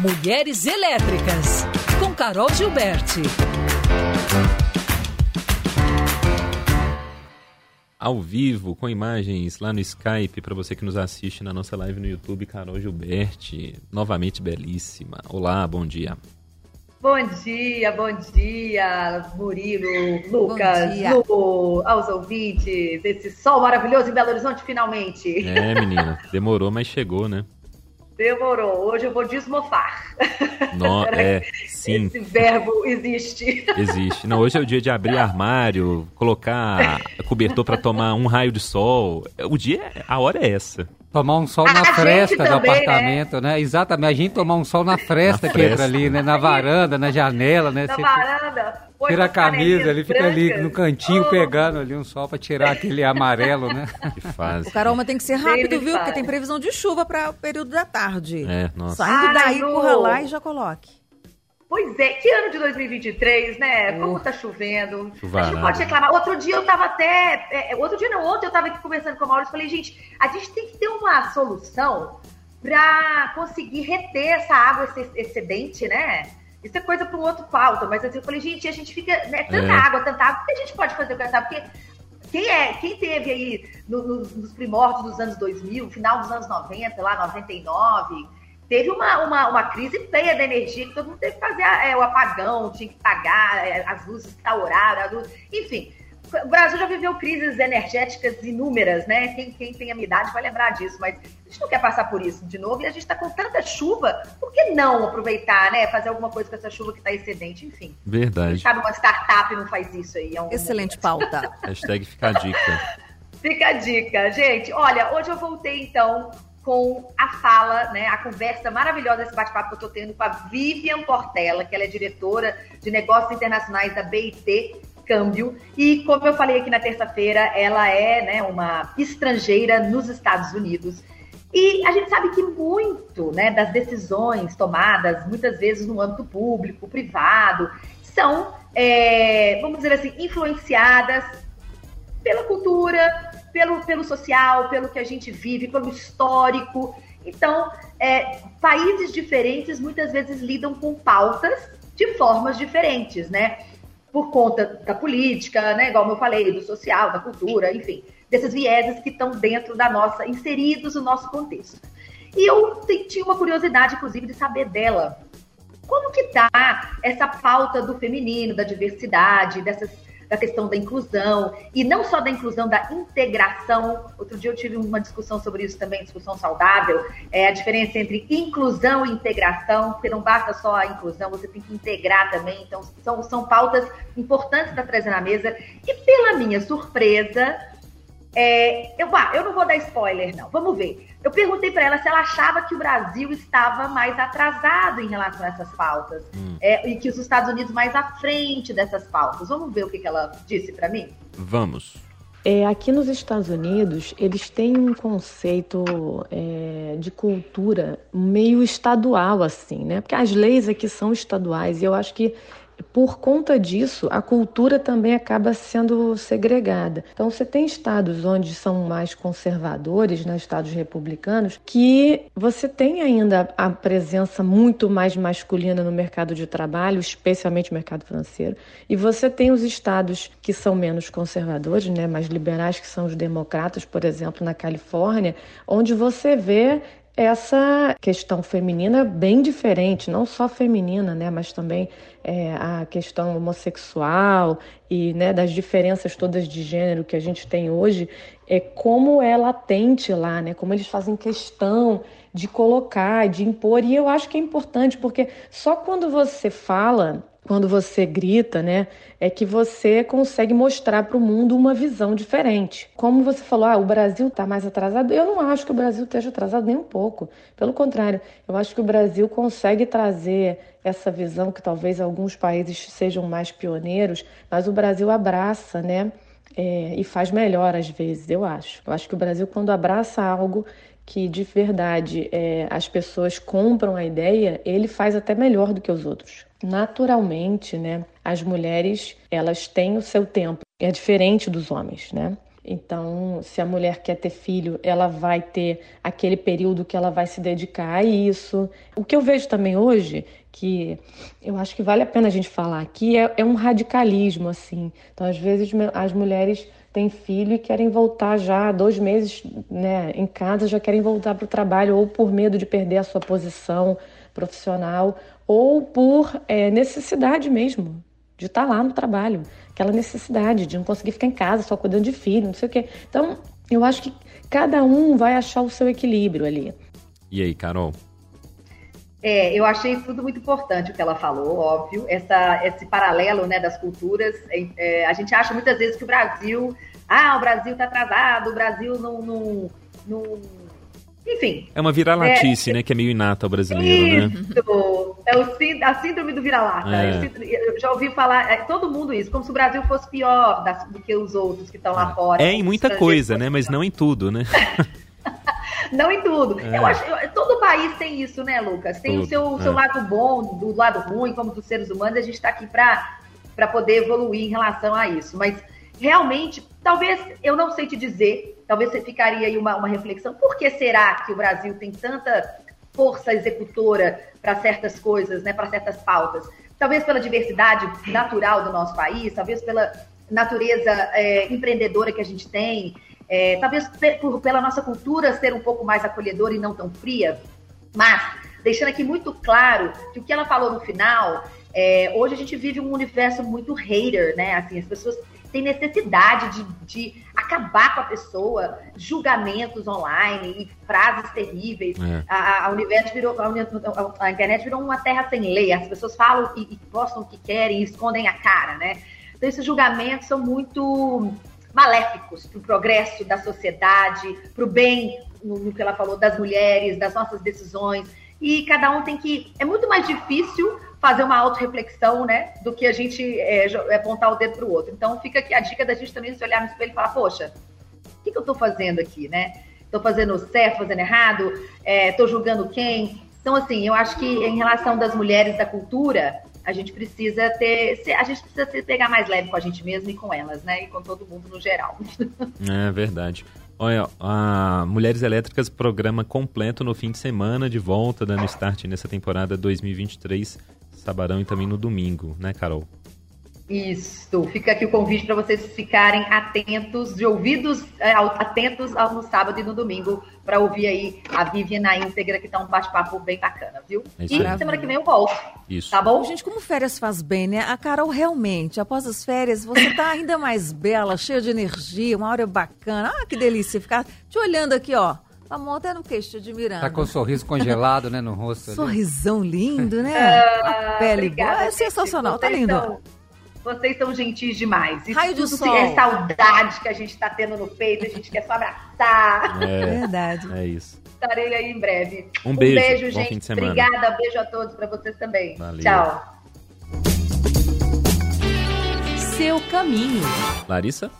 Mulheres Elétricas, com Carol Gilberti. Ao vivo, com imagens lá no Skype, para você que nos assiste na nossa live no YouTube, Carol Gilberti, novamente belíssima. Olá, bom dia. Bom dia, bom dia, Murilo, Lucas, dia. Lu, aos ouvintes, esse sol maravilhoso em Belo Horizonte finalmente. É, menina, demorou, mas chegou, né? Demorou. Hoje eu vou desmofar. No, é, sim. Esse verbo existe. Existe. Não, hoje é o dia de abrir armário, colocar cobertor para tomar um raio de sol. O dia, a hora é essa. Tomar um sol na fresta do né? apartamento, né? né? Exatamente. A gente tomar um sol na fresta na que fresta. entra ali, né? Na varanda, na janela, né? Na Você varanda. Tira a camisa, ele fica ali no cantinho oh. pegando ali um sol para tirar aquele amarelo, né? Que fase. O Carol, tem que ser rápido, viu? Porque tem previsão de chuva para o período da tarde. É, nossa. Saindo Ai, daí, corra lá e já coloque. Pois é, que ano de 2023, né? Como uh, tá chovendo. Chuvarada. A gente pode reclamar. Outro dia eu tava até. É, outro dia não, ontem eu tava aqui conversando com a Maurício e falei, gente, a gente tem que ter uma solução para conseguir reter essa água esse excedente, né? Isso é coisa para um outro pauta, mas assim, eu falei, gente, a gente fica. Né, tanta é. água, tanta água, o que a gente pode fazer com essa água? Porque quem, é, quem teve aí no, no, nos primórdios dos anos 2000, final dos anos 90, lá, 99 teve uma, uma, uma crise feia da energia, que todo mundo teve que fazer é, o apagão, tinha que pagar é, as luzes que tá horário, luz... enfim. O Brasil já viveu crises energéticas inúmeras, né? Quem, quem tem a minha idade vai lembrar disso, mas a gente não quer passar por isso de novo e a gente está com tanta chuva, por que não aproveitar, né? Fazer alguma coisa com essa chuva que está excedente, enfim. Verdade. Sabe, uma startup não faz isso aí. É um Excelente momento. pauta. Hashtag fica a dica. Fica a dica, gente. Olha, hoje eu voltei então com a fala, né, a conversa maravilhosa, esse bate-papo que eu estou tendo com a Vivian Portela, que ela é diretora de negócios internacionais da BIT Câmbio. E como eu falei aqui na terça-feira, ela é né, uma estrangeira nos Estados Unidos. E a gente sabe que muito né, das decisões tomadas, muitas vezes no âmbito público, privado, são, é, vamos dizer assim, influenciadas pela cultura, pelo, pelo social, pelo que a gente vive, pelo histórico. Então, é, países diferentes muitas vezes lidam com pautas de formas diferentes, né? Por conta da política, né? Igual eu falei, do social, da cultura, enfim, desses vieses que estão dentro da nossa, inseridos no nosso contexto. E eu tinha uma curiosidade, inclusive, de saber dela. Como que tá essa pauta do feminino, da diversidade, dessas da questão da inclusão, e não só da inclusão, da integração. Outro dia eu tive uma discussão sobre isso também, discussão saudável, é a diferença entre inclusão e integração, porque não basta só a inclusão, você tem que integrar também. Então, são, são pautas importantes para trazer na mesa. E pela minha surpresa, é, eu, ah, eu não vou dar spoiler, não. Vamos ver. Eu perguntei para ela se ela achava que o Brasil estava mais atrasado em relação a essas pautas hum. é, e que os Estados Unidos mais à frente dessas pautas. Vamos ver o que, que ela disse para mim? Vamos. É, aqui nos Estados Unidos, eles têm um conceito é, de cultura meio estadual, assim, né? Porque as leis aqui são estaduais e eu acho que por conta disso, a cultura também acaba sendo segregada. Então, você tem estados onde são mais conservadores, né, estados republicanos, que você tem ainda a presença muito mais masculina no mercado de trabalho, especialmente no mercado financeiro, e você tem os estados que são menos conservadores, né, mais liberais, que são os democratas, por exemplo, na Califórnia, onde você vê essa questão feminina bem diferente, não só feminina, né, mas também é, a questão homossexual e né, das diferenças todas de gênero que a gente tem hoje, é como é latente lá, né, como eles fazem questão de colocar, de impor, e eu acho que é importante, porque só quando você fala quando você grita, né, é que você consegue mostrar para o mundo uma visão diferente. Como você falou, ah, o Brasil está mais atrasado. Eu não acho que o Brasil esteja atrasado nem um pouco. Pelo contrário, eu acho que o Brasil consegue trazer essa visão que talvez alguns países sejam mais pioneiros, mas o Brasil abraça, né? É, e faz melhor às vezes, eu acho. Eu acho que o Brasil, quando abraça algo que de verdade é, as pessoas compram a ideia, ele faz até melhor do que os outros. Naturalmente, né, as mulheres elas têm o seu tempo, é diferente dos homens, né? Então, se a mulher quer ter filho, ela vai ter aquele período que ela vai se dedicar a isso. O que eu vejo também hoje, que eu acho que vale a pena a gente falar aqui, é, é um radicalismo, assim. Então, às vezes, as mulheres têm filho e querem voltar já dois meses né, em casa, já querem voltar para o trabalho, ou por medo de perder a sua posição profissional, ou por é, necessidade mesmo de estar tá lá no trabalho, aquela necessidade de não conseguir ficar em casa só cuidando de filho, não sei o quê. Então, eu acho que cada um vai achar o seu equilíbrio ali. E aí, Carol? É, eu achei tudo muito importante o que ela falou, óbvio. Essa, esse paralelo né, das culturas. É, é a gente acha muitas vezes que o Brasil. Ah, o Brasil está atrasado, o Brasil não, não, não enfim. É uma vira-latice, é, né? Que é meio inata ao brasileiro, isso, né? É o, a síndrome do vira-lata. É. Eu já ouvi falar, é, todo mundo isso, como se o Brasil fosse pior das, do que os outros que estão lá é. fora. É em muita coisa, né? Mas não em tudo, né? não em tudo. É. Eu acho, eu, todo país tem isso, né, Lucas? Tem tudo. o seu, seu é. lado bom, do lado ruim, como dos seres humanos, a gente está aqui para poder evoluir em relação a isso. Mas realmente, talvez, eu não sei te dizer, talvez você ficaria aí uma, uma reflexão, por que será que o Brasil tem tanta força executora para certas coisas, né, para certas pautas? Talvez pela diversidade natural do nosso país, talvez pela natureza é, empreendedora que a gente tem, é, talvez por, pela nossa cultura ser um pouco mais acolhedora e não tão fria, mas deixando aqui muito claro que o que ela falou no final, é, hoje a gente vive um universo muito hater, né? Assim, as pessoas tem necessidade de, de acabar com a pessoa, julgamentos online e frases terríveis. É. A, a, universo virou, a, a, internet virou uma terra sem lei. As pessoas falam e, e postam o que querem e escondem a cara, né? Então, esses julgamentos são muito maléficos para o progresso da sociedade, para o bem, no, no que ela falou, das mulheres, das nossas decisões. E cada um tem que. É muito mais difícil fazer uma autorreflexão, né? Do que a gente é, é apontar o dedo para o outro. Então fica aqui a dica da gente também se olhar no espelho e falar, poxa, o que, que eu estou fazendo aqui, né? Estou fazendo certo, fazendo errado? Estou é, julgando quem? Então, assim, eu acho que em relação das mulheres da cultura, a gente precisa ter. A gente precisa se pegar mais leve com a gente mesmo e com elas, né? E com todo mundo no geral. É verdade. Olha, a Mulheres Elétricas programa completo no fim de semana, de volta, dando start nessa temporada 2023 Sabarão e também no domingo, né, Carol? Isso, fica aqui o convite para vocês ficarem atentos, de ouvidos é, atentos no sábado e no domingo, para ouvir aí a Vivian na íntegra, que tá um bate-papo bem bacana, viu? É e aí. semana que vem eu volto. Isso. Tá bom? Gente, como férias faz bem, né? A Carol realmente, após as férias, você tá ainda mais bela, cheia de energia, uma hora bacana. Ah, que delícia ficar te olhando aqui, ó a mão até no queixo, te admirando. Tá com um sorriso congelado, né, no rosto. Sorrisão ali. lindo, né? Ah, a pele obrigada, boa. É sensacional, tá lindo. São, vocês são gentis demais. Isso Raio de sol. é saudade que a gente tá tendo no peito, a gente quer só abraçar. É, Verdade. É isso. Estarei aí em breve. Um beijo, um beijo gente. Obrigada, beijo a todos para vocês também. Valeu. Tchau. Seu caminho. Larissa?